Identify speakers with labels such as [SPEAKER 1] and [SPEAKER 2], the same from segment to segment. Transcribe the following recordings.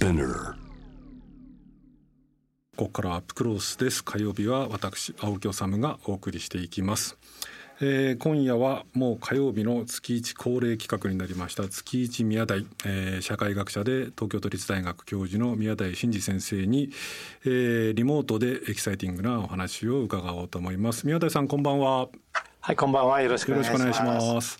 [SPEAKER 1] Spinner
[SPEAKER 2] ここからはアップクロースです。火曜日は私青木治がお送りしていきます。えー、今夜はもう火曜日の月一恒例企画になりました。月一宮台、えー、社会学者で東京都立大学教授の宮台真司先生に、えー、リモートでエキサイティングなお話を伺おうと思います。宮台さんこんばんは。
[SPEAKER 3] はいこんばんは。よろしくお願いします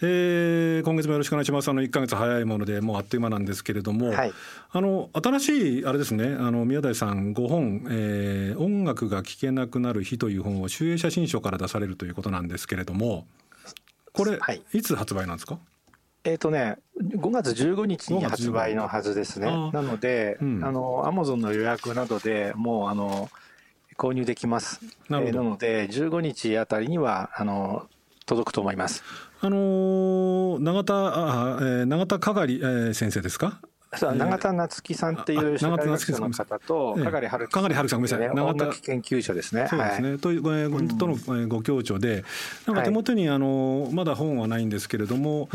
[SPEAKER 2] えー、今月もよろしくお願いします。あの1か月早いものでもうあっという間なんですけれども、はい、あの新しいあれですね、あの宮台さん5本、えー、音楽が聴けなくなる日という本を集英写真書から出されるということなんですけれども、これ、はい、いつ発売なんですか？
[SPEAKER 3] えっ、とね、5月15日に発売のはずですね。なので、うん、あのアマゾンの予約などでもうあの購入できます。な,、えー、なので15日あたりにはあの届くと思います。
[SPEAKER 2] あのー、永田あ、えー、永田かがり、えー、先生ですか？
[SPEAKER 3] 永田夏樹さんっていう社会学者の方と、
[SPEAKER 2] かがりはるかがりはるさん、ごめんなさい。
[SPEAKER 3] 永田。研究者ですね。
[SPEAKER 2] そうですね。という、とのご協調で、なんか手元に、あの、まだ本はないんですけれども、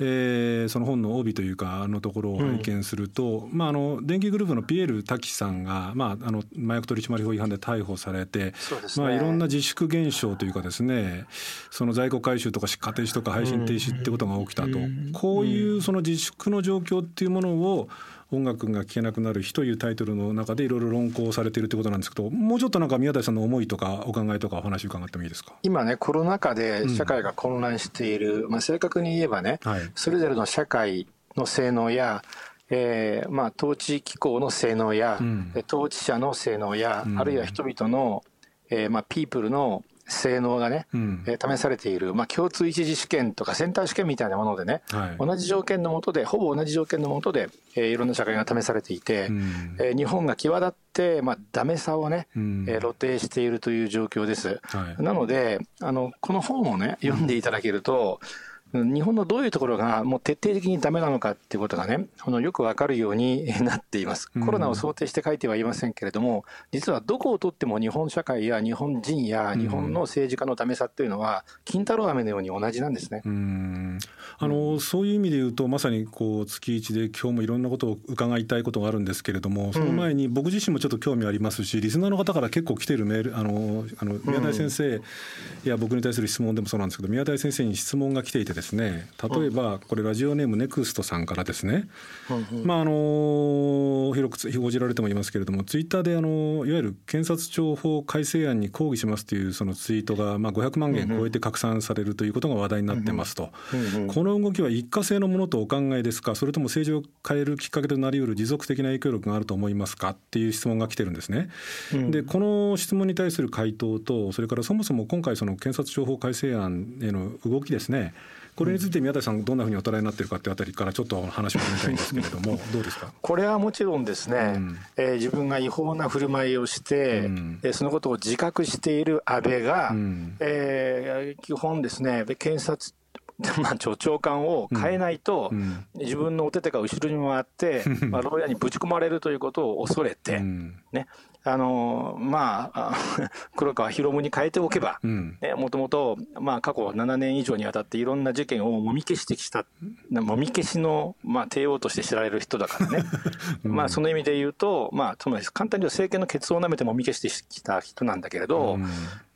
[SPEAKER 2] えその本の帯というか、あのところを拝見すると、まあ、あの、電気グループのピエール滝さんが、まあ、あの、麻薬取締法違反で逮捕されて、まあ、いろんな自粛現象というかですね、その在庫回収とか出荷停止とか配信停止ってことが起きたと。こういうその自粛の状況っていうものを、音楽が聴けなくなる日というタイトルの中でいろいろ論考されているということなんですけどもうちょっとなんか宮台さんの思いとかお考えとかお話伺ってもいいですか？
[SPEAKER 3] 今ねコロナ禍で社会が混乱している、うん、まあ、正確に言えばね、はい、それぞれの社会の性能やえーまあ、統治機構の性能や、うん、統治者の性能や、うん、あるいは人々の、えーまあ、ピープルの性能がね、うん、えー、試されている、まあ、共通一次試験とかセンター試験みたいなものでね、はい、同じ条件のもとで、ほぼ同じ条件のもとで、えー、いろんな社会が試されていて、うん、えー、日本が際立って、まあ、ダメさをね、うん、えー、露呈しているという状況です。はい、なので、あの、この本をね、読んでいただけると、日本のどういうところがもう徹底的にダメなのかっていうことがね、あのよくわかるように なっています。コロナを想定して書いてはいませんけれども、実はどこをとっても日本社会や日本人や日本の政治家のダメさっていうのは、金太郎飴のように同じなんですね。
[SPEAKER 2] あのそういう意味で言うと、まさにこう月一で今日もいろんなことを伺いたいことがあるんですけれども、その前に僕自身もちょっと興味ありますし、リスナーの方から結構来てるメール、あのあの宮台先生や僕に対する質問でもそうなんですけど、宮台先生に質問が来ていてですね、例えばこれラジオネームネクストさんからですね、まああの広く報じられてもいますけれどもツイッターであのいわゆる検察庁法改正案に抗議しますというそのツイートがまあ500万件超えて拡散されるということが話題になってますと、この動きは一過性のものとお考えですか？それとも政治を変えるきっかけとなりうる持続的な影響力があると思いますか？っていう質問が来てるんですね。でこの質問に対する回答とそれからそもそも今回その検察庁法改正案への動きですねこれについて宮台さんどんなふうにお捉えになっているかっていうあたりからちょっと話を聞きたいんですけれどもどうですか？
[SPEAKER 3] これはもちろんですね、うん、えー、自分が違法な振る舞いをして、うん、そのことを自覚している安倍が、うん、えー、基本ですね検察 まあ、長官を変えないと、自分のお手手が後ろに回って、まあ、牢屋にぶち込まれるということを恐れて、ね、あのまあ、黒川博文に変えておけば、もともと、まあ、過去7年以上にわたっていろんな事件をもみ消してきた、もみ消しの、まあ、帝王として知られる人だからね、うん、まあ、その意味で言うと、まあ、つまり簡単に言うと政権のケツを舐めてもみ消してきた人なんだけれど、うん、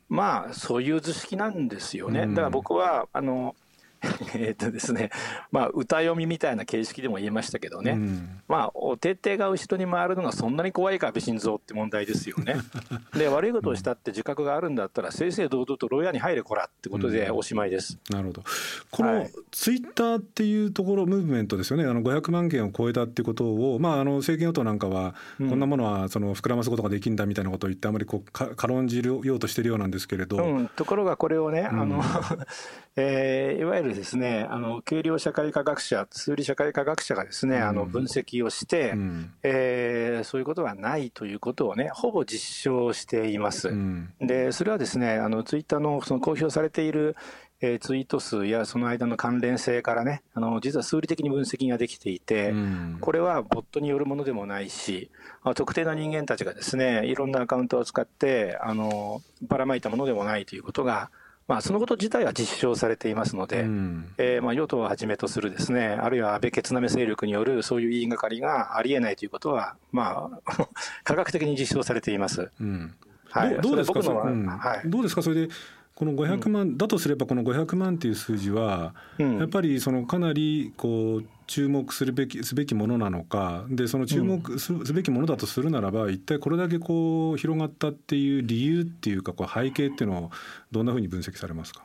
[SPEAKER 3] まあ、そういう図式なんですよね。だから僕は、あの、えっとですね、まあ、歌読みみたいな形式でも言えましたけどね、うん、まあ、お手手が後ろに回るのがそんなに怖いか、安倍晋三って問題ですよね。で、悪いことをしたって自覚があるんだったら、正々堂々と牢屋に入れこらってことでおしまいです。
[SPEAKER 2] うん、なるほど。このツイッターっていうところ、ムーブメントですよね、あの500万件を超えたっていうことを、まあ、あの政権与党なんかは、こんなものはその膨らますことができるんだみたいなことを言って、あまりこう軽んじようとしてるようなんですけれど。
[SPEAKER 3] うん、ところがこれをね、あの えー、いわゆるですね、あの、軽量社会科学者、数理社会科学者がですね、うん、あの、分析をして、うん、えー、そういうことはないということをね、ほぼ実証しています。うん、で、それはですね、あの、ツイッターのその公表されている、えー、ツイート数やその間の関連性からね、あの、実は数理的に分析ができていて、うん、これはボットによるものでもないし、特定の人間たちがですね、いろんなアカウントを使って、あの、ばらまいたものでもないということが、まあ、そのこと自体は実証されていますので、うん、えー、まあ、与党をはじめとするですね、あるいは安倍決なめ勢力によるそういう言いがかりがありえないということは、まあ、科学的に実証されています。うん、
[SPEAKER 2] はい、どうですか、うん、はい、どうですか、それでこの500万、うん、だとすればこの500万っていう数字は、やっぱりそのかなりこう注目するべきすべきものなのか。でその注目すべきものだとするならば、一体これだけこう広がったっていう理由っていうかこう背景っていうのをどんなふうに分析されますか？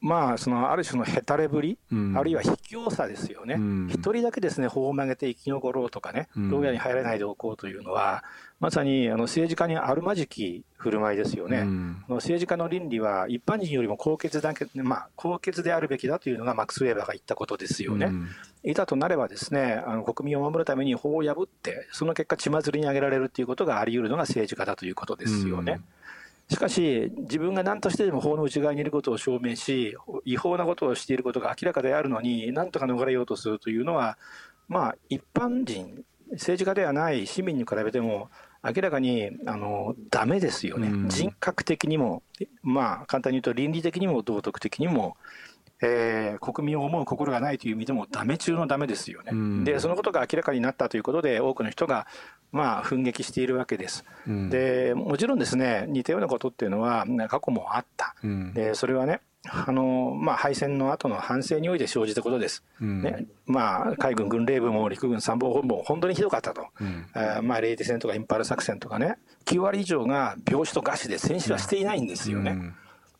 [SPEAKER 3] まあ、そのある種のへたれぶり、うん、あるいは卑怯さですよね、一、うん、人だけですね、法を曲げて生き残ろうとかね、牢屋に入らないでおこうというのは、まさにあの政治家にあるまじき振る舞いですよね、うん、政治家の倫理は一般人よりも高潔だけ、まあ、高潔であるべきだというのがマックス・ウェーバーが言ったことですよね。いざとなればですねあの国民を守るために法を破って、その結果、血祭りに上げられるということがあり得るのが政治家だということですよね。しかし、自分が何としてでも法の内側にいることを証明し、違法なことをしていることが明らかであるのに、なんとか逃れようとするというのは、まあ、一般人、政治家ではない市民に比べても、明らかにあのダメですよね、人格的にも、まあ、簡単に言うと倫理的にも道徳的にも、えー、国民を思う心がないという意味でもダメ中のダメですよね、うん、でそのことが明らかになったということで多くの人がまあ奮撃しているわけです、うん、でもちろんですね似たようなことっていうのは過去もあった、うん、でそれはねあのまあ、敗戦の後の反省において生じたことです、ねまあ、海軍軍令部も陸軍参謀本部も本当にひどかったと、うん、あまあ、レイテ戦とかインパール作戦とかね、9割以上が病死と餓死で戦死はしていないんですよね。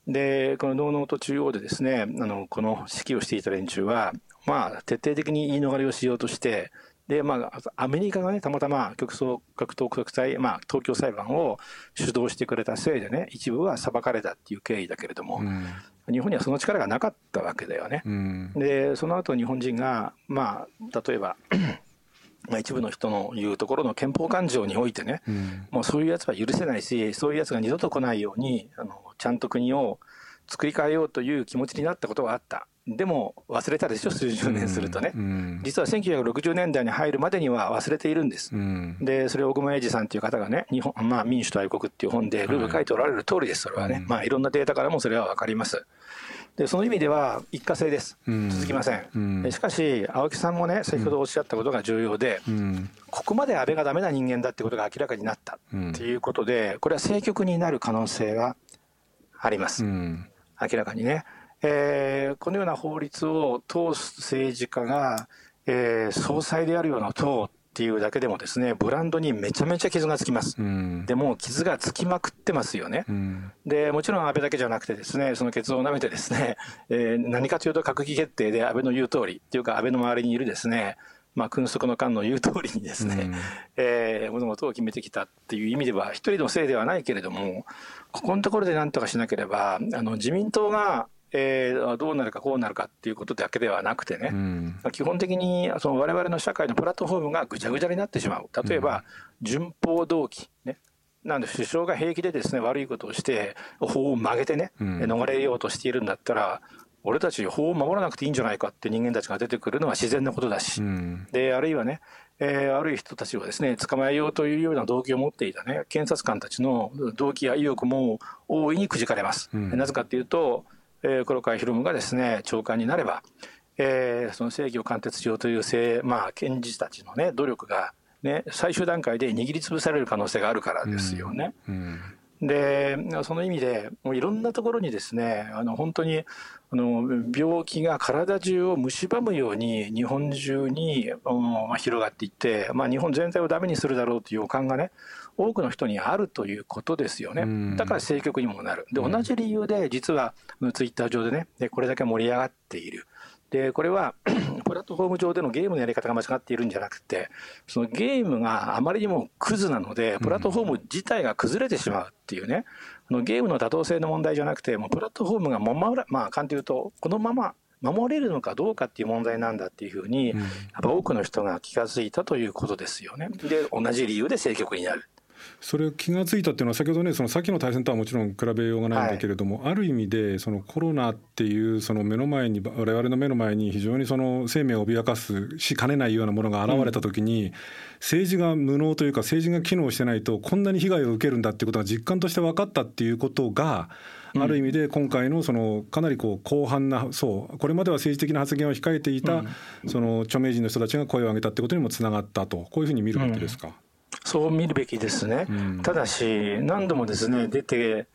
[SPEAKER 3] で、この農農と中央でですね、あの、この指揮をしていた連中は、まあ、徹底的に言い逃れをしようとして、で、まあ、アメリカがね、たまたま極総格闘国際、まあ、東京裁判を主導してくれたせいでね、一部は裁かれたっていう経緯だけれども、うん、日本にはその力がなかったわけだよね。うん、で、その後日本人が、まあ、例えばまあ、一部の人の言うところの憲法感情においてね、うん、もうそういうやつは許せないし、そういうやつが二度と来ないように、あのちゃんと国を作り変えようという気持ちになったことがあった。でも忘れたでしょ、数十年するとね。うん、実は1960年代に入るまでには忘れているんです。うん、で、それを小熊英二さんという方がね、日本、まあ、民主と愛国っていう本でルール書いておられる通りです、それはね。まあ、いろんなデータからもそれはわかります。でその意味では一過性です、続きません、うん、しかし、青木さんもね、先ほどおっしゃったことが重要で、うん、ここまで安倍がだめな人間だってことが明らかになったっていうことで、これは政局になる可能性はあります、明らかにね。えー、このような法律を通す政治家が、えー、総裁であるような党っていうだけでもですね、ブランドにめちゃめちゃ傷がつきます。うん、でも傷がつきまくってますよね。うん、で、もちろん安倍だけじゃなくてですね、そのケツを舐めてですね、えー、何かというと閣議決定で安倍の言う通りっていうか安倍の周りにいるですね、まあ、君側の官の言う通りにですね、うん、えー、物事を決めてきたっていう意味では、一人のせいではないけれども、ここのところで何とかしなければ、あの自民党がえー、どうなるかこうなるかっていうことだけではなくてね、うん、基本的にその我々の社会のプラットフォームがぐちゃぐちゃになってしまう。例えば、順法動機ね。なんで首相が平気でですね悪いことをして法を曲げてね、うん、逃れようとしているんだったら俺たち法を守らなくていいんじゃないかって人間たちが出てくるのは自然なことだし、うん、であるいはね、えー、あるい人たちをですね捕まえようというような動機を持っていたね検察官たちの動機や意欲も大いにくじかれます。うん、なぜかっていうとえー、黒川博文がですね長官になれば、えー、その正義を貫徹しようという政、まあ、検事たちの、ね、努力が、ね、最終段階で握りつぶされる可能性があるからですよね。うんうんでその意味でもういろんなところにですねあの本当にあの病気が体中を蝕むように日本中に、まあ、広がっていって、まあ、日本全体をダメにするだろうという予感がね多くの人にあるということですよね。だから政局にもなる。で、同じ理由で実はツイッター上でね、でこれだけ盛り上がっている。で、これは プラットフォーム上でのゲームのやり方が間違っているんじゃなくて、そのゲームがあまりにもクズなので、プラットフォーム自体が崩れてしまうっていうね、あのゲームの妥当性の問題じゃなくて、もうプラットフォームが守ら、まあ、簡単に言うと、このまま守れるのかどうかっていう問題なんだっていうふうに、やっぱ多くの人が気が付いたということですよね。で、同じ理由で政局になる。
[SPEAKER 2] それ気が付いたっていうのは先ほどねその先の対戦とはもちろん比べようがないんだけれども、はい、ある意味でそのコロナっていうその目の前に我々の目の前に非常にその生命を脅かすしかねないようなものが現れた時に、うん、政治が無能というか政治が機能してないとこんなに被害を受けるんだっていうことが実感として分かったっていうことがある意味で今回のそのかなりこう広範なそうこれまでは政治的な発言を控えていたその著名人の人たちが声を上げたってことにもつながったとこういうふうに見るわけですか？
[SPEAKER 3] そう見るべきですね、うん、ただし、何度もですね出て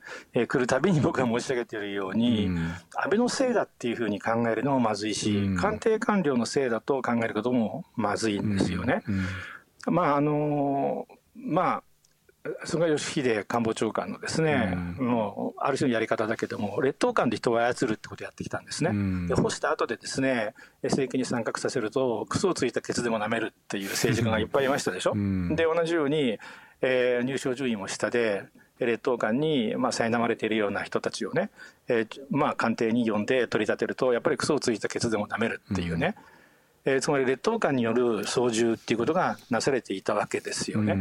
[SPEAKER 3] くるたびに僕が申し上げているように、うん、安倍のせいだっていうふうに考えるのもまずいし、うん、官邸官僚のせいだと考えることもまずいんですよね。まああのまあ菅義偉官房長官のですね、うん、もうある種のやり方だけども、劣等感で人を操るってことをやってきたんですね。うん、で、干した後でですね、政権に参画させると、クソをついたケツでも舐めるっていう政治家がいっぱいいましたでしょ。うん、で、同じように、えー、入賞順位も下で、劣等感にまあ苛まれているような人たちをね、えー、まあ官邸に呼んで取り立てると、やっぱりクソをついたケツでも舐めるっていうね。えー、つまり劣等感による操縦っていうことがなされていたわけですよね。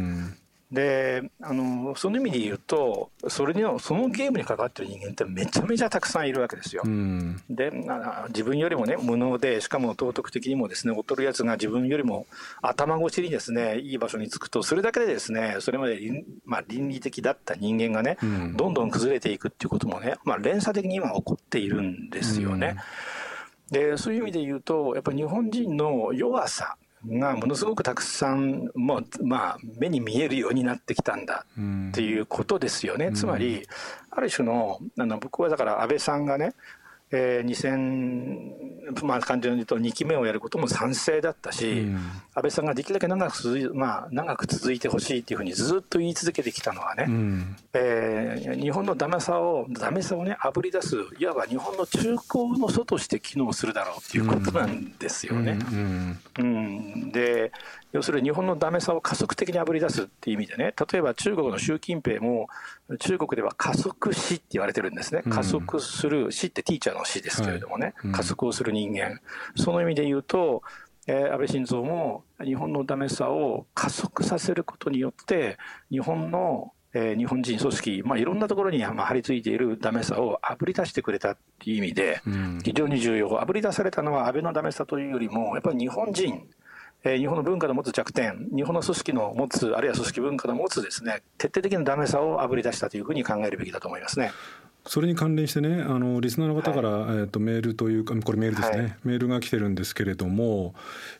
[SPEAKER 3] であのその意味で言うとそれにそのゲームに関わってる人間ってめちゃめちゃたくさんいるわけですよ。うん、で自分よりもね無能でしかも道徳的にもですね劣るやつが自分よりも頭越しにですねいい場所につくとそれだけでですねそれまで、まあ、倫理的だった人間がね、うん、どんどん崩れていくっていうこともね、まあ、連鎖的に今起こっているんですよね。うん、でそういう意味で言うとやっぱり日本人の弱さがものすごくたくさんもう、まあ、目に見えるようになってきたんだっていうことですよね。うん、つまりある種のあの僕はだから安倍さんがねえー、2000、まあ、感じで言うと2期目をやることも賛成だったし、うん、安倍さんができるだけ長く続い,、まあ、長く続いてほしいっていうふうにずっと言い続けてきたのはね、うん、えー、日本のダメさをダメさをねあぶり出すいわば日本の中高の祖として機能するだろうっていうことなんですよね。うん、うん、で要するに日本のダメさを加速的にあぶり出すっていう意味でね例えば中国の習近平も中国では加速死って言われてるんですね、加速する死ってティーチャーの死ですけれどもね、加速をする人間。その意味で言うと、えー、安倍晋三も日本のダメさを加速させることによって日本のえー、日本人組織、まあ、いろんなところに、まあ、張り付いているダメさをあぶり出してくれたっていう意味で、非常に重要、あぶり出されたのは安倍のダメさというよりも、やっぱり日本人、えー、日本の文化の持つ弱点、日本の組織の持つ、あるいは組織文化の持つですね、徹底的なダメさをあぶり出したというふうに考えるべきだと思いますね。
[SPEAKER 2] それに関連してねあのリスナーの方から、はい、えーと、メールというかこれメールですね、はい、メールが来てるんですけれども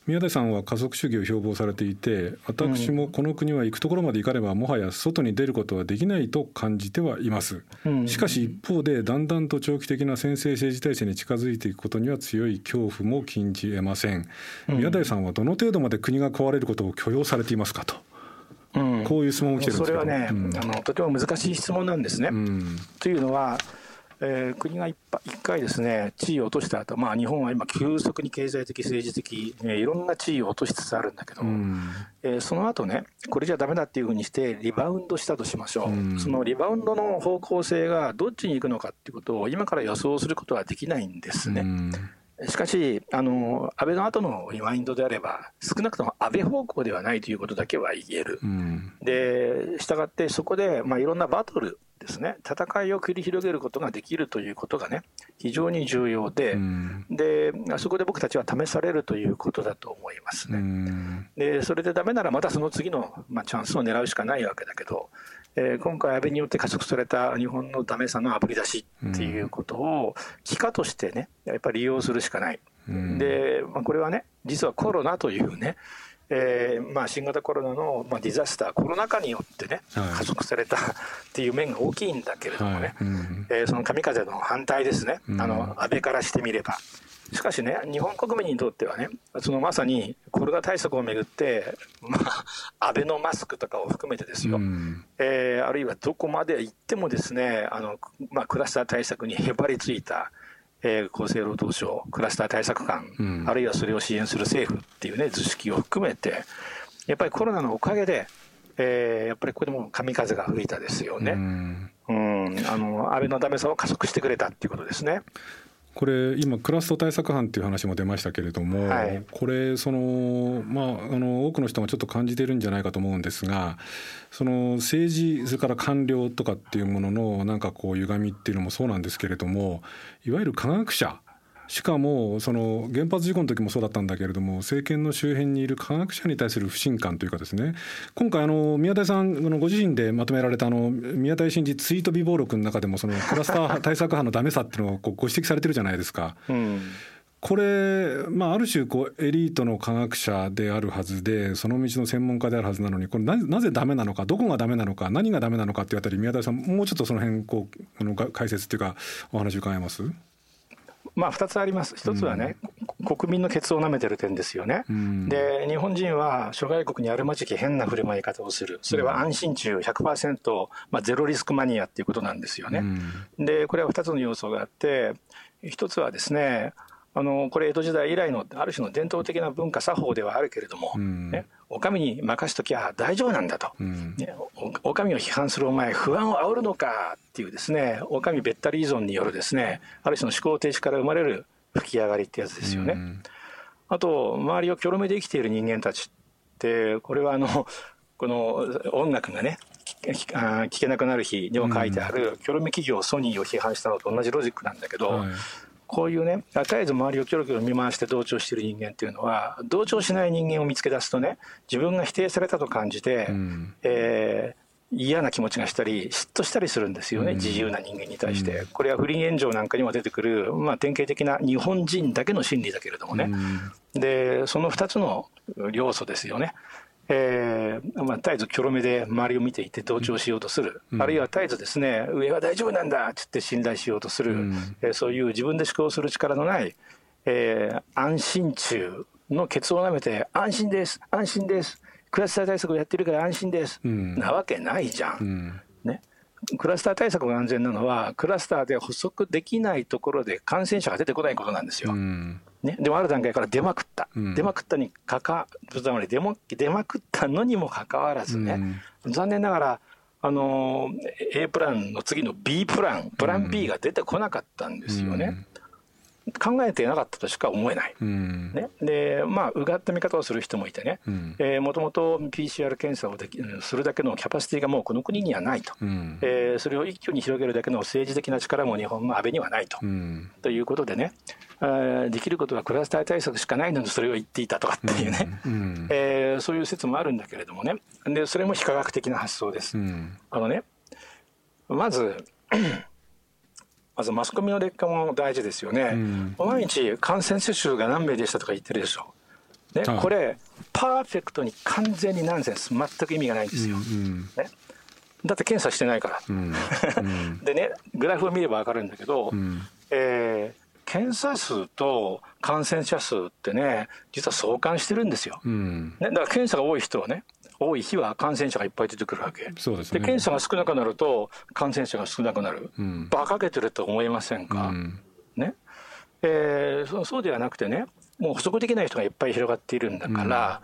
[SPEAKER 2] 宮台さんは家族主義を標榜されていて私もこの国は行くところまで行かねばもはや外に出ることはできないと感じてはいます、うん、しかし一方でだんだんと長期的な先制政治体制に近づいていくことには強い恐怖も禁じえません、宮台さんはどの程度まで国が壊れることを許容されていますかと。うん、こういう質問を来てるんです
[SPEAKER 3] それはね、うん、あのとても難しい質問なんですね。うん、というのは、えー、国が一回ですね地位を落とした後、まあ日本は今急速に経済的政治的、えー、いろんな地位を落としつつあるんだけど、うん、えー、その後ねこれじゃダメだっていうふうにしてリバウンドしたとしましょう、うん、そのリバウンドの方向性がどっちに行くのかっていうことを今から予想することはできないんですね。うんしかし、あの安倍の後のリマインドであれば、少なくとも安倍方向ではないということだけは言える、うん、でしたがって、そこで、まあ、いろんなバトルですね、戦いを繰り広げることができるということがね、非常に重要で、うん、でそこで僕たちは試されるということだと思いますね。うん、でそれでダメなら、またその次の、まあ、チャンスを狙うしかないわけだけど、えー、今回、安倍によって加速された日本のダメさのあぶり出しっていうことを、機化としてね、やっぱり利用するしかない。で、まあ、これはね、実はコロナというね、えーまあ、新型コロナの、まあ、ディザスター、コロナ禍によってね、加速されたっていう面が大きいんだけれどもね、はいうん、えー、その神風の反対ですね、あの安倍からしてみれば。しかしね、日本国民にとってはね、そのまさにコロナ対策をめぐって、まあ、アベノマスクとかを含めてですよ、うん、えー、あるいはどこまで行ってもですね、あのまあ、クラスター対策にへばりついた、えー、厚生労働省、クラスター対策官、うん、あるいはそれを支援する政府っていうね、図式を含めて、やっぱりコロナのおかげで、えー、やっぱりここでも神風が吹いたですよね。うん、うん。あの安倍のダメさを加速してくれたっていうことですね。
[SPEAKER 2] これ今クラスト対策班っていう話も出ましたけれども、はい、これそのまああの多くの人がちょっと感じてるんじゃないかと思うんですがその政治それから官僚とかっていうもののなんかこう歪みっていうのもそうなんですけれどもいわゆる科学者しかもその原発事故の時もそうだったんだけれども政権の周辺にいる科学者に対する不信感というかですね。今回あの宮台さんのご自身でまとめられたあの宮台真司ツイート備忘録の中でもそのクラスター対策派のダメさっていうのをご指摘されてるじゃないですか。うん。これ、まあ、ある種こうエリートの科学者であるはずでその道の専門家であるはずなのにこれななぜダメなのかどこがダメなのか何がダメなのかっていうあたり宮台さんもうちょっとその辺こうあの解説っていうかお話伺えます？
[SPEAKER 3] まあ、2つあります、1つはね、うん、国民のケツを舐めてる点ですよね、うん、で日本人は諸外国にあるまじき変な振る舞い方をする、それは安心中100%、まあ、ゼロリスクマニアっていうことなんですよね。うん、でこれは2つの要素があって、1つはですね、あのこれ江戸時代以来のある種の伝統的な文化作法ではあるけれども、うん、ね、お上に任しときゃ大丈夫なんだと、うん、ね、お上を批判するお前不安を煽るのかっていうですねお上べったり依存によるですねある種の思考停止から生まれる吹き上がりってやつですよね。うん、あと周りをきょろめで生きている人間たちってこれはあのこの音楽がね聞けなくなる日にも書いてある、キョロメ企業ソニーを批判したのと同じロジックなんだけど、はいこういうね絶えず周りをキョロキョロ見回して同調している人間っていうのは同調しない人間を見つけ出すとね自分が否定されたと感じて、うん、えー、嫌な気持ちがしたり嫉妬したりするんですよね、うん、自由な人間に対して、うん、これは不倫炎上なんかにも出てくる、まあ、典型的な日本人だけの心理だけれどもね、でその2つの要素ですよねえーまあ、絶えずキョロ目で周りを見ていて同調しようとする、うん、あるいは絶えずですね上は大丈夫なんだって言って信頼しようとする、うん、えー、そういう自分で思考する力のない、えー、安心中のケツを舐めて安心です安心です。クラスター対策をやってるから安心です、うん、なわけないじゃん、ね、クラスター対策が安全なのはクラスターで補足できないところで感染者が出てこないことなんですよ。ね、でもある段階から出まくった、うん、出まくったにかか出ま出まくったのにもかかわらずね、うん、残念ながら、あの A プランの次の B プランプラン B が出てこなかったんですよね。考えていなかったとしか思えない、うん、ね、でまあうがった見方をする人もいてね。もともと PCR 検査をできするだけのキャパシティがもうこの国にはないと、うん、えー、それを一挙に広げるだけの政治的な力も日本の安倍にはないと、うん、ということでね。できることはクラスター対策しかないのにそれを言っていたとかっていうね、うん、えー、そういう説もあるんだけれどもね。でそれも非科学的な発想です。あのねまずまずマスコミの劣化も大事ですよね、うん、毎日感染者数が何名でしたとか言ってるでしょ。ね、これパーフェクトに完全にナンセンス。全く意味がないんですよ。うん、ね、だって検査してないから。うん、でねグラフを見れば分かるんだけど、うん、えー、検査数と感染者数ってね実は相関してるんですよ。ね、だから検査が多い人はね多い日は感染者がいっぱい出てくるわけ。
[SPEAKER 2] そうです、
[SPEAKER 3] ね、で検査が少なくなると感染者が少なくなる、うん、馬鹿げてると思いませんか、うん、ね。えー、そうではなくてねもう補足できない人がいっぱい広がっているんだから、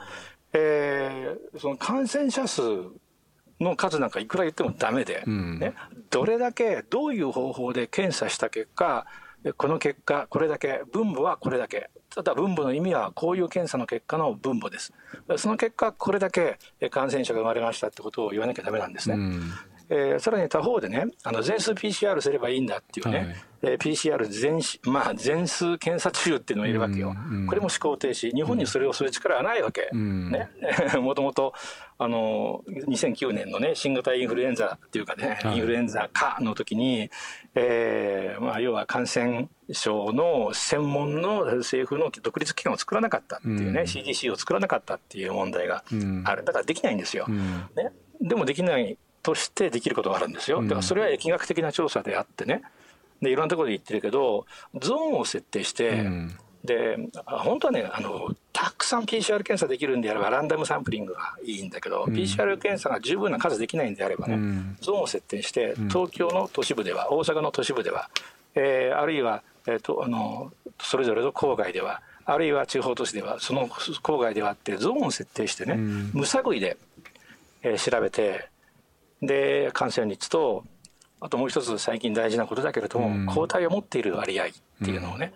[SPEAKER 3] うん、えー、その感染者数の数なんかいくら言ってもダメで、うん、ね、どれだけどういう方法で検査した結果この結果これだけ分母はこれだけただ分母の意味はこういう検査の結果の分母です。その結果これだけ感染者が生まれましたってことを言わなきゃダメなんですね。うんえー、さらに他方でね、あの全数 PCR すればいいんだっていうね、はい、えー、PCR 全,、まあ、全数検査中っていうのがいるわけよ、うんうん、これも思考停止、日本にそれをする力はないわけ、うん、ね、もともとあの2009年のね、新型インフルエンザっていうかね、はい、インフルエンザ化の時に、えーまあ、要は感染症の専門の政府の独立機関を作らなかったっていうね、うん、CDC を作らなかったっていう問題がある、だからできないんですよ。うん、ね、でもできないとしてできることがあるんですよ。だからそれは疫学的な調査であってね。でいろんなところで言ってるけどゾーンを設定して、うん、で本当はねあのたくさん PCR 検査できるんであればランダムサンプリングがいいんだけど、うん、PCR 検査が十分な数できないんであればね、うん、ゾーンを設定して東京の都市部では大阪の都市部では、えー、あるいは、えーと、あのそれぞれの郊外ではあるいは地方都市ではその郊外ではってゾーンを設定してね、無作為で、えー、調べてで感染率とあともう一つ最近大事なことだけれども、うん、抗体を持っている割合っていうのをね、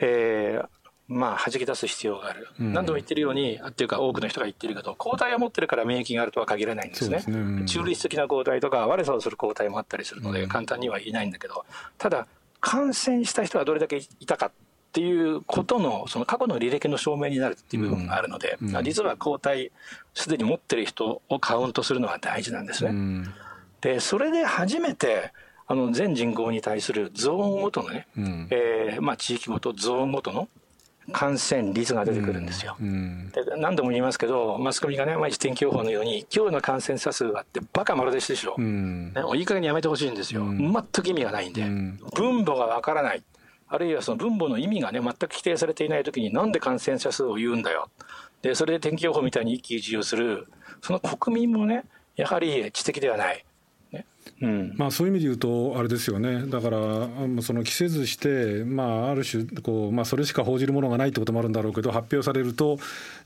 [SPEAKER 3] うん、えー、まあ弾き出す必要がある、うん、何度も言ってるようにっていうか多くの人が言ってるけど抗体を持ってるから免疫があるとは限らないんですね、ね、中立的な抗体とか悪さをする抗体もあったりするので簡単には言えないんだけどただ感染した人がどれだけいたかっっていうことの、その過去の履歴の証明になるっていう部分があるので、うん、実は抗体、すでに持ってる人をカウントするのが大事なんですね。うん、で、それで初めて、あの全人口に対するゾーンごとのね、うん、えー、まあ、地域ごと、ゾーンごとの感染率が出てくるんですよ。うん、で何度も言いますけど、マスコミがね、毎日天気予報のように、今日の感染者数があって、バカ丸出しでしょ。うん、ね、いい加減にやめてほしいんですよ。うん、全く意味がないんで。分母がわからない。あるいはその分母の意味がね、全く規定されていない時に、なんで感染者数を言うんだよ。で、それで天気予報みたいに一喜一憂する、その国民もね、やはり知的ではない。
[SPEAKER 2] うん、まあ、そういう意味で言うと、あれですよね、だから、その着せずして、まあ、ある種こう、まあ、それしか報じるものがないってこともあるんだろうけど、発表されると、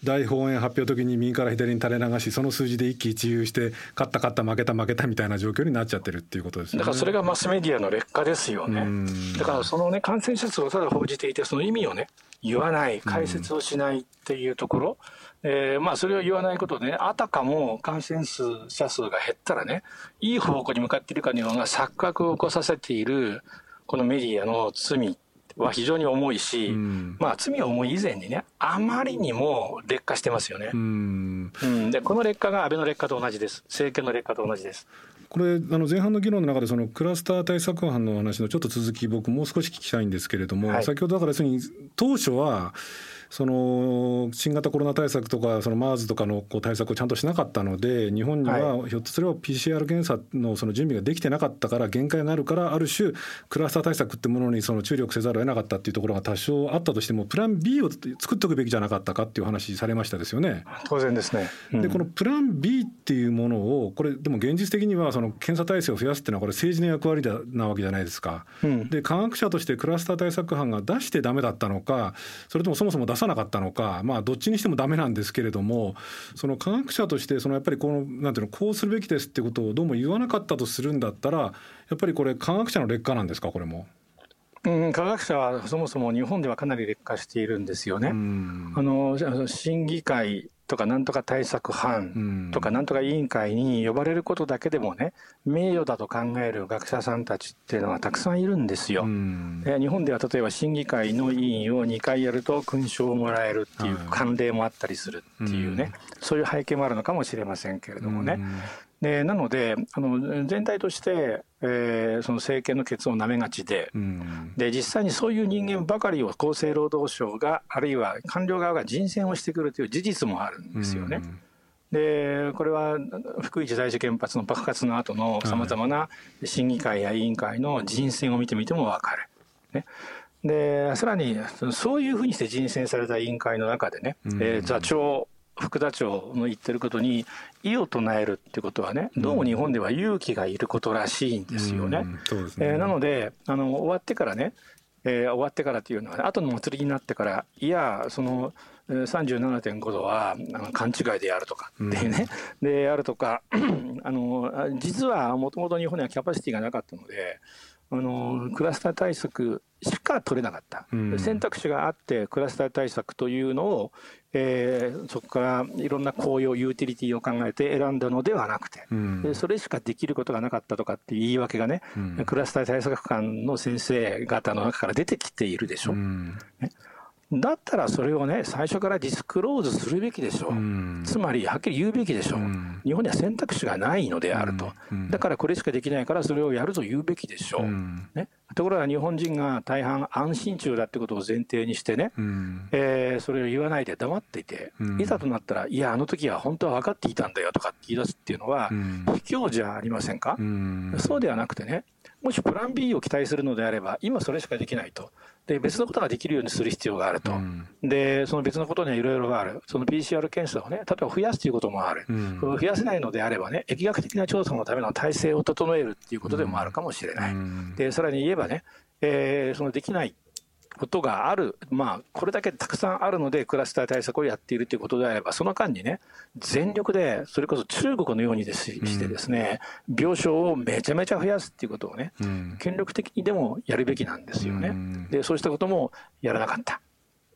[SPEAKER 2] 大本営発表の時に右から左に垂れ流し、その数字で一喜一憂して、勝った、勝った、負けた、負けたみたいな状況になっちゃってるっていうことですね
[SPEAKER 3] だからそれがマスメディアの劣化ですよね。だからそのね、感染者数をただ報じていて、その意味をね、言わない、解説をしないっていうところ。うんえー、まあそれを言わないことでね、あたかも感染者数が減ったらね、いい方向に向かっているかのような錯覚を起こさせている、このメディアの罪は非常に重いし、うん、まあ罪重い以前にね、あまりにも劣化してますよね。うん、うん、でこの劣化が安倍の劣化と同じです。政権の劣化と同じです。
[SPEAKER 2] これあの前半の議論の中でそのクラスター対策班の話のちょっと続き僕もう少し聞きたいんですけれども、はい、先ほどだから要するに当初はその新型コロナ対策とかその MERS とかのこう対策をちゃんとしなかったので日本にはひょっとすれば PCR 検査のその準備ができてなかったから限界があるからある種クラスター対策ってものにその注力せざるを得なかったっていうところが多少あったとしてもプラン B を作っておくべきじゃなかったかっていう話されましたですよね。
[SPEAKER 3] 当然ですね、
[SPEAKER 2] うん、でこのプラン B っていうものをこれでも現実的にはその検査体制を増やすっていうのはこれ政治の役割なわけじゃないですか。うん、で科学者としてクラスター対策班が出してダメだったのかそれともそもそも出さなかったのかまあ、どっちにしてもダメなんですけれども、その科学者として、そのやっぱりこの、なんていうの、こうするべきですってことをどうも言わなかったとするんだったら、やっぱりこれ、科学者の劣化なんですか、これも？
[SPEAKER 3] うん、科学者はそもそも日本ではかなり劣化しているんですよね。あの審議会とかなんとか対策班とかなんとか委員会に呼ばれることだけでもね名誉だと考える学者さんたちっていうのはたくさんいるんですよ。日本では例えば審議会の委員を2回やると勲章をもらえるっていう慣例もあったりするっていうねそういう背景もあるのかもしれませんけれどもね。でなのであの全体として、えー、その政権の決をなめがちで,、で実際にそういう人間ばかりを厚生労働省があるいは官僚側が人選をしてくるという事実もあるんですよね。でこれは福井第一原発の爆発の後のさまざまな審議会や委員会の人選を見てみても分かる。ね、でさらにそういうふうにして人選された委員会の中でね、えー、座長副座長の言ってることに異を唱えるってことはね、どうも日本では勇気がいることらしいんですよね。えなのであの終わってからね、えー、終わってからっていうのは、ね、後の祭りになってからいやその37.5度はあの勘違いであるとかっていうね、うん、であるとか あの実はもともと日本にはキャパシティがなかったのであのクラスター対策しか取れなかった、うん、選択肢があってクラスター対策というのを、えー、そこからいろんな効用ユーティリティを考えて選んだのではなくて、うん、それしかできることがなかったとかっていう言い訳がね、うん、クラスター対策官の先生方の中から出てきているでしょ。ねだったらそれをね、最初からディスクローズするべきでしょう。うん、つまり、はっきり言うべきでしょう、うん、日本には選択肢がないのであると、うん、だからこれしかできないからそれをやると言うべきでしょう。ね、ところが日本人が大半安心中だってことを前提にしてね、うん、えー、それを言わないで黙っていて、いざとなったら、いや、あの時は本当は分かっていたんだよとかって言い出すっていうのは、卑怯じゃありませんか、そうではなくてね、もしプラン B を期待するのであれば、今それしかできないと。で、別のことができるようにする必要があると。うん、で、その別のことにはいろいろある。その PCR 検査をね、例えば増やすということもある。うん、増やせないのであればね、疫学的な調査のための体制を整えるっていうことでもあるかもしれない。うん、で、さらに言えばね、えー、そのできないことがある、まあ、これだけたくさんあるので、クラスター対策をやっているということであれば、その間にね、全力で、それこそ中国のようにですしてですね、うん、病床をめちゃめちゃ増やすっていうことをね、うん、権力的にでもやるべきなんですよね。うん、で、そうしたこともやらなかった。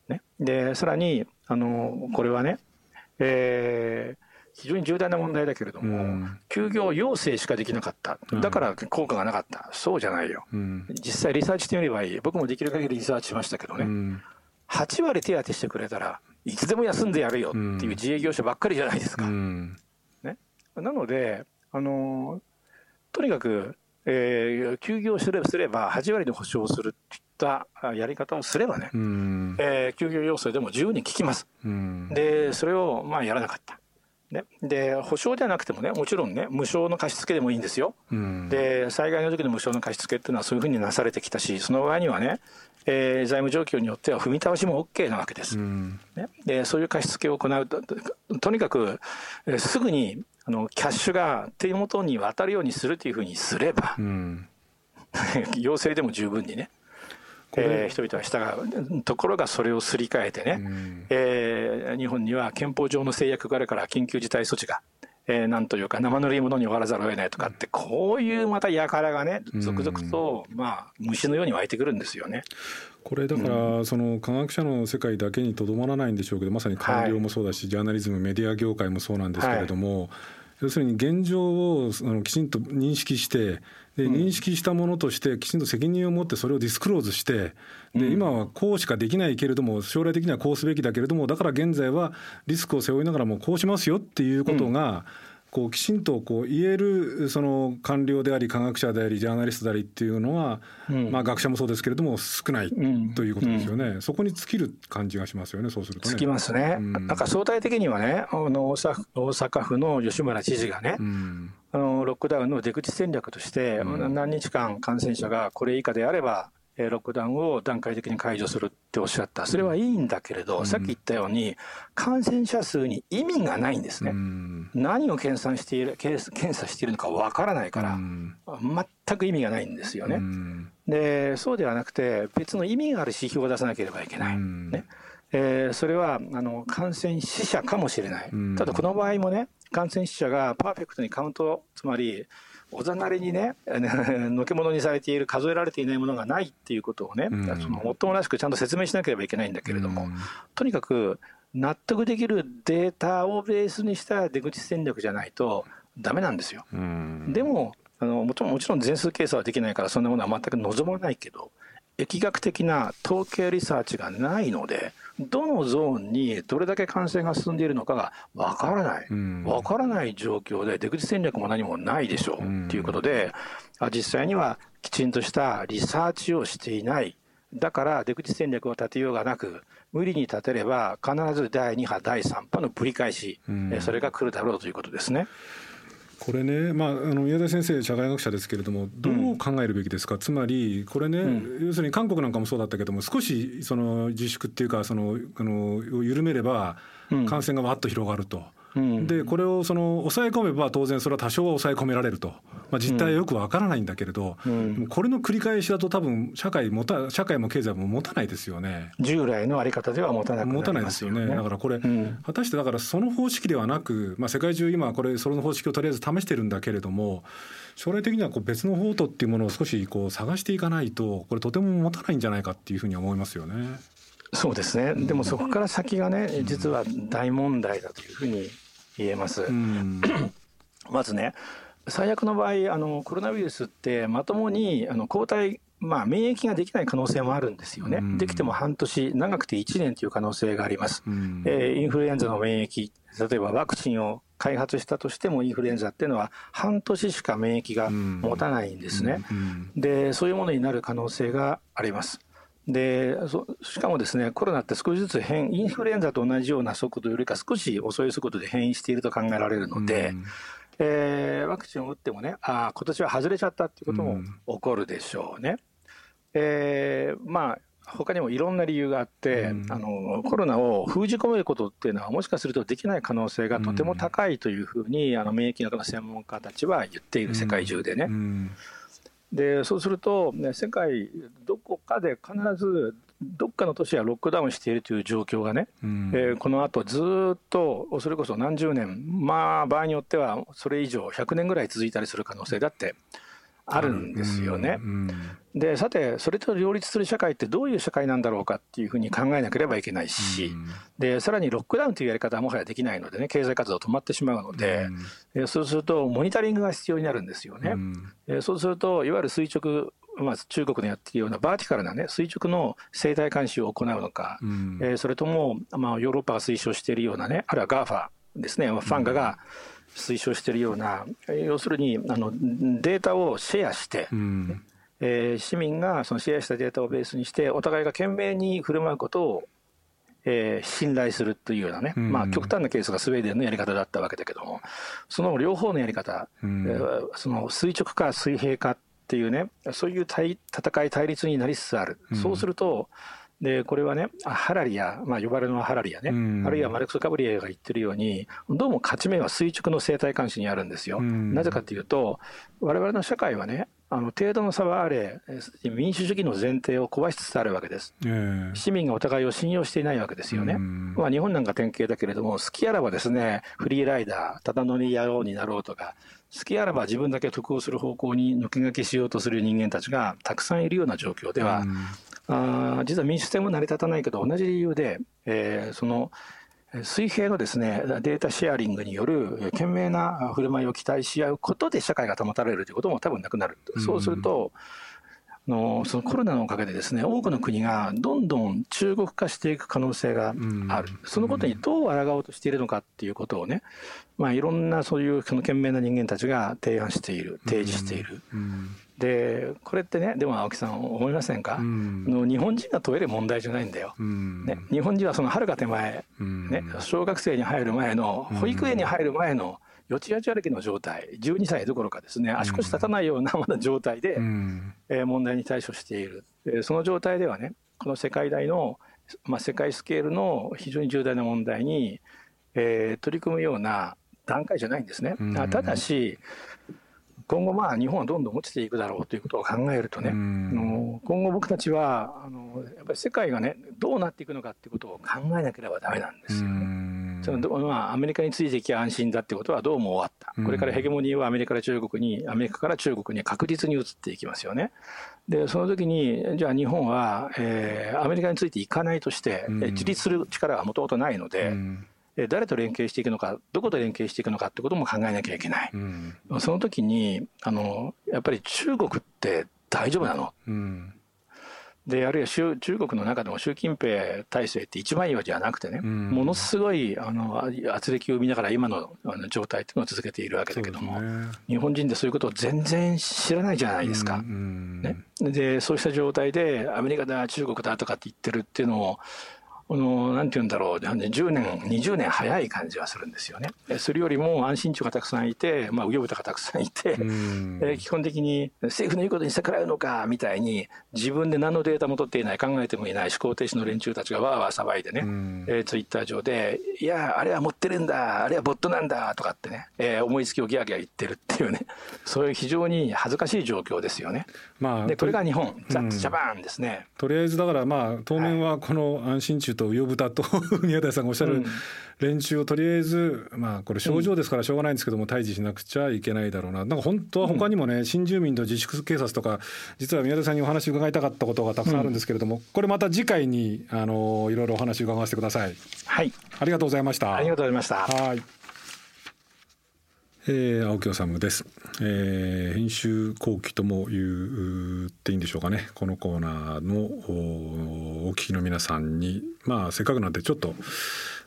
[SPEAKER 3] ね、で、さらに、あの、これはね、えー、非常に重大な問題だけれども、うん、休業要請しかできなかった、だから効果がなかった、そうじゃないよ、うん、実際リサーチしてみればいい、僕もできる限りリサーチしましたけどね、うん、8割手当してくれたらいつでも休んでやるよっていう自営業者ばっかりじゃないですか。ね、なので、あのとにかく、えー、休業すれすれば8割で保証するっていったやり方をすればね、うん、えー、休業要請でも十分に効きます。うん、でそれをまあやらなかった。ね、で保証ではなくてもねもちろんね無償の貸付でもいいんですよ、うん、で災害の時の無償の貸付っていうのはそういうふうになされてきたしその場合にはね、えー、財務状況によっては踏み倒しも OK なわけです、うん、ね、でそういう貸付を行うととにかく、えー、すぐにあのキャッシュが手元に渡るようにするというふうにすれば、うん、要請でも十分にねえー、人々は従うところがそれをすり替えてね、うん、えー、日本には憲法上の制約があるから緊急事態措置が、えー、なんというか生ぬるいものに終わらざるを得ないとかってこういうまた輩がね続々と、まあ虫のように湧いてくるんですよね。
[SPEAKER 2] これだから、その科学者の世界だけにとどまらないんでしょうけどまさに官僚もそうだし、ジャーナリズムメディア業界もそうなんですけれども、要するに現状をあのきちんと認識してで認識したものとしてきちんと責任を持ってそれをディスクローズしてで今はこうしかできないけれども将来的にはこうすべきだけれどもだから現在はリスクを背負いながらもこうしますよっていうことが、こうきちんとこう言えるその官僚であり科学者でありジャーナリストでありっていうのは、まあ学者もそうですけれども少ないということですよね、そこに尽きる感じがしますよねそうすると、
[SPEAKER 3] ね、尽きますね、なんか相対的にはねあの大阪府の吉村知事がね、あのロックダウンの出口戦略として、何日間感染者がこれ以下であればロックダウンを段階的に解除するっておっしゃった、それはいいんだけれど、うん、さっき言ったように、感染者数に意味がないんですね、うん、何を検査している検査しているのかわからないから、うん、全く意味がないんですよね。でそうではなくて、別の意味がある指標を出さなければいけない。ね。えー、それはあの感染死者かもしれない、ただこの場合もね、感染死者がパーフェクトにカウント、つまりおざなりにね、のけものにされている、数えられていないものがないっていうことをね、うん、そのもっともらしくちゃんと説明しなければいけないんだけれども、うん、とにかく納得できるデータをベースにした出口戦略じゃないとダメなんですよ。うん、でもあのもちろんもちろん全数計算はできないからそんなものは全く望まないけど疫学的な統計リサーチがないのでどのゾーンにどれだけ感染が進んでいるのかがわからない、わからない状況で出口戦略も何もないでしょう、ということで、実際にはきちんとしたリサーチをしていない、だから出口戦略を立てようがなく、無理に立てれば必ず第2波、第3波の繰り返し、それが来るだろうということですね。
[SPEAKER 2] これね、まあ、あの宮台先生社会学者ですけれどもどう考えるべきですか、うん、つまりこれね、うん、要するに韓国なんかもそうだったけども少しその自粛っていうかそのあの緩めれば感染がわっと広がると。でこれをその抑え込めば当然それは多少は抑え込められると、まあ、実態はよくわからないんだけれど、うん、これの繰り返しだと多分社会もた社会も経済も持たないですよね。
[SPEAKER 3] 従来のあり方では持たなくな
[SPEAKER 2] 持たないですよね。だからこれ、うん、果たしてだからその方式ではなく、まあ、世界中今これその方式をとりあえず試してるんだけれども将来的にはこう別の方途っていうものを少しこう探していかないとこれとても持たないんじゃないかっていうふうに思いますよね。
[SPEAKER 3] そうですね。でもそこから先がね実は大問題だというふうに言えます。まずね最悪の場合あのコロナウイルスってまともにあの抗体まあ、免疫ができない可能性もあるんですよね、できても半年、長くて1年という可能性があります、えー、インフルエンザの免疫、例えばワクチンを開発したとしても、インフルエンザっていうのは、半年しか免疫が持たないんですね、でそういうものになる可能性があります。でしかもですねコロナって少しずつ変インフルエンザと同じような速度よりか少し遅い速度で変異していると考えられるので、うん、えー、ワクチンを打ってもねあ今年は外れちゃったっていうことも起こるでしょうね。うん、えー、まあ他にもいろんな理由があって、うん、あのコロナを封じ込めることっていうのはもしかするとできない可能性がとても高いというふうに、あの免疫学の専門家たちは言っている世界中でね。でそうすると、ね、世界どこかで必ずどっかの都市はロックダウンしているという状況がね、うん、えー、このあとずっとそれこそ何十年まあ場合によってはそれ以上100年ぐらい続いたりする可能性だってあるんですよね。でさてそれと両立する社会ってどういう社会なんだろうかっていうふうに考えなければいけないし、でさらにロックダウンというやり方はもはやできないのでね経済活動止まってしまうので、うそうするとモニタリングが必要になるんですよね。うそうするといわゆる垂直まあ、中国のやっているようなバーティカルな、ね、垂直の生態監視を行うのか、うん、えー、それとも、まあ、ヨーロッパが推奨しているようなねあるいは GAFA ですねファンガが推奨しているような、要するにあのデータをシェアして、うん、えー、市民がそのシェアしたデータをベースにしてお互いが懸命に振る舞うことをえー、信頼するというようなね、まあ、極端なケースがスウェーデンのやり方だったわけだけども、その両方のやり方、うん、えー、その垂直か水平かっていうね、そういう対戦い、対立になりつつある。そうすると、でこれはね、ハラリア、まあ、呼ばれのハラリアね、あるいはマルクス・カブリエが言ってるように、どうも勝ち目は垂直の生態監視にあるんですよ。なぜかというと、我々の社会はね、あの程度の差はあれ、民主主義の前提を壊しつつあるわけです。市民がお互いを信用していないわけですよね。まあ、日本なんか典型だけれども、好きあらばですね、フリーライダー、ただ乗り野郎になろうとか、好きあらば自分だけ得をする方向に抜け駆けしようとする人間たちがたくさんいるような状況では、あ実は民主制も成り立たないけど同じ理由で、えー、その水平のですねデータシェアリングによる懸命な振る舞いを期待し合うことで社会が保たれるということも多分なくなる、そうするとのそのコロナのおかげでですね多くの国がどんどん中国化していく可能性がある、そのことにどう抗おうとしているのかっていうことをね、まあ、いろんなそういうその懸命な人間たちが提案している提示している。でこれってねでも青木さん思いませんか、の日本人が問える問題じゃないんだよ、ね、日本人はそのはるか手前、ね、小学生に入る前の保育園に入る前の、よちよち歩きの状態12歳どころかですね足腰立たないような まだ状態で、え問題に対処している、えその状態ではねこの世界大の、まあ、世界スケールの非常に重大な問題に、えー、取り組むような段階じゃないんですね。ただし今後まあ日本はどんどん落ちていくだろうということを考えるとね、今後僕たちはあのやっぱり世界がねどうなっていくのかっていうことを考えなければダメなんですよね。そのまあ、アメリカについていきゃ安心だってことはどうも終わった。これからヘゲモニーはアメリカから中国に、アメリカから中国に確実に移っていきますよね。で、その時に、じゃあ日本は、えー、アメリカについていかないとして、自立する力はもともとないので、誰と連携していくのか、どこと連携していくのかってことも考えなきゃいけない。うん、その時に、あの、やっぱり中国って大丈夫なの、うん、で、あるいは中国の中でも習近平体制って一番いいわけじゃなくてね、うん、ものすごいあの圧力を生みながら今のあの状態っていうのを続けているわけだけども、ね、日本人でそういうことを全然知らないじゃないですか。ね、で、そうした状態でアメリカだ、中国だとかって言ってるっていうのを、この、なんて言うんだろう、10年、20年早い感じはするんですよね。それよりも安心地がたくさんいて、まあ、右翼がたくさんいて、え基本的に政府の言うことに逆らうのか、みたいに、自分で何のデータも取っていない、考えてもいない思考停止の連中たちがわーわー騒いでね、えー、ツイッター上で、いや、あれは持ってるんだ、あれはボットなんだ、とかってね、えー、思いつきをギャーギャー言ってるっていうね、そういう非常に恥ずかしい状況ですよね。まあ、で、これが日本、ザッツジャパンですね。
[SPEAKER 2] とりあえずだから、まあ、当面はこの安心中と魚豚と 宮台さんがおっしゃる連中をとりあえず、まあ、これ症状ですからしょうがないんですけども、退治しなくちゃいけないだろうな。なんか本当は他にもね、新住民と自粛警察とか、実は宮台さんにお話伺いたかったことがたくさんあるんですけれども、これまた次回に、あの、いろいろお話伺わせてください。
[SPEAKER 3] はい。
[SPEAKER 2] ありがとうございました。
[SPEAKER 3] ありがとうございました。
[SPEAKER 2] はい。えー、青木治です、えー、編集後期とも言っていいんでしょうかね。このコーナーのお聞きの皆さんにまあせっかくなんでちょっと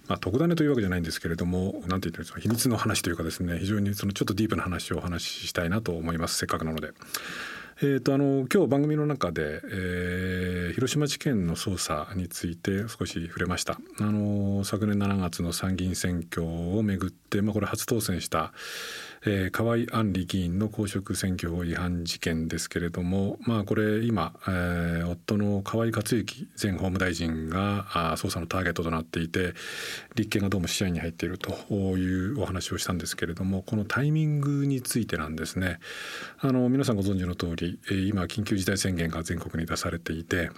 [SPEAKER 2] まあ、特ダネというわけじゃないんですけれども何て言ってるんですか秘密の話というかですね非常にそのちょっとディープな話をお話ししたいなと思います。せっかくなので。えーと、あの今日番組の中で、えー、広島事件の捜査について少し触れました。あの昨年7月の参議院選挙をめぐって、まあ、これ初当選したえー、河井案里議員の公職選挙法違反事件ですけれども、まあ、これ今、えー、夫の河井克行前法務大臣があ捜査のターゲットとなっていて立憲がどうも視野に入っているというお話をしたんですけれどもこのタイミングについてなんですね。あの皆さんご存知の通り今緊急事態宣言が全国に出されていて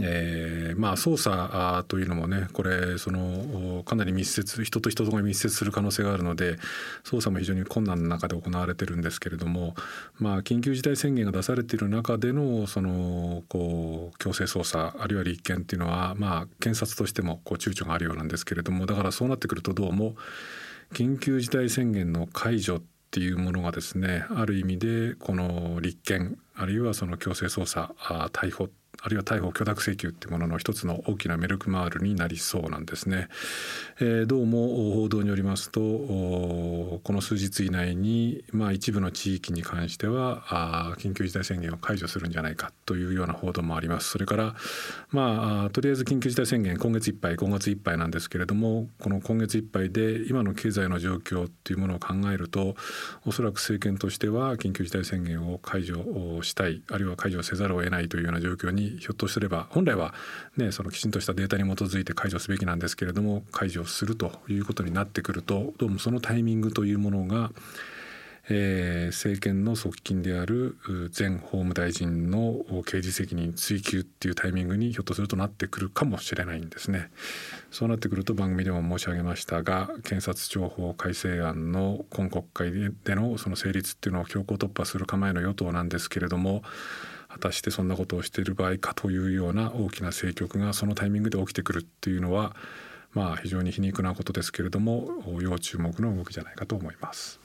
[SPEAKER 2] えー、まあ捜査というのもねこれそのかなり密接人と人とが密接する可能性があるので捜査も非常に困難な中で行われてるんですけれども、まあ、緊急事態宣言が出されている中でのそのこう強制捜査あるいは立件っていうのは、まあ、検察としてもこう躊躇があるようなんですけれどもだからそうなってくるとどうも緊急事態宣言の解除っていうものがですねある意味でこの立件あるいはその強制捜査逮捕っあるいは逮捕許諾請求っていうものの一つの大きなメルクマールになりそうなんですね。えー、どうも報道によりますとこの数日以内に、まあ、一部の地域に関してはあ緊急事態宣言を解除するんじゃないかというような報道もあります。それから、まあ、とりあえず緊急事態宣言今月いっぱい5月いっぱいなんですけれどもこの今月いっぱいで今の経済の状況っていうものを考えるとおそらく政権としては緊急事態宣言を解除したいあるいは解除せざるを得ないというような状況にひょっとすれば本来は、ね、そのきちんとしたデータに基づいて解除すべきなんですけれども解除するということになってくるとどうもそのタイミングというものがえー、政権の側近である前法務大臣の刑事責任追及っていうタイミングにひょっとするとなってくるかもしれないんですね。そうなってくると番組でも申し上げましたが検察庁法改正案の今国会でのその成立っていうのを強行突破する構えの与党なんですけれども果たしてそんなことをしている場合かというような大きな政局がそのタイミングで起きてくるっていうのはまあ非常に皮肉なことですけれども要注目の動きじゃないかと思います。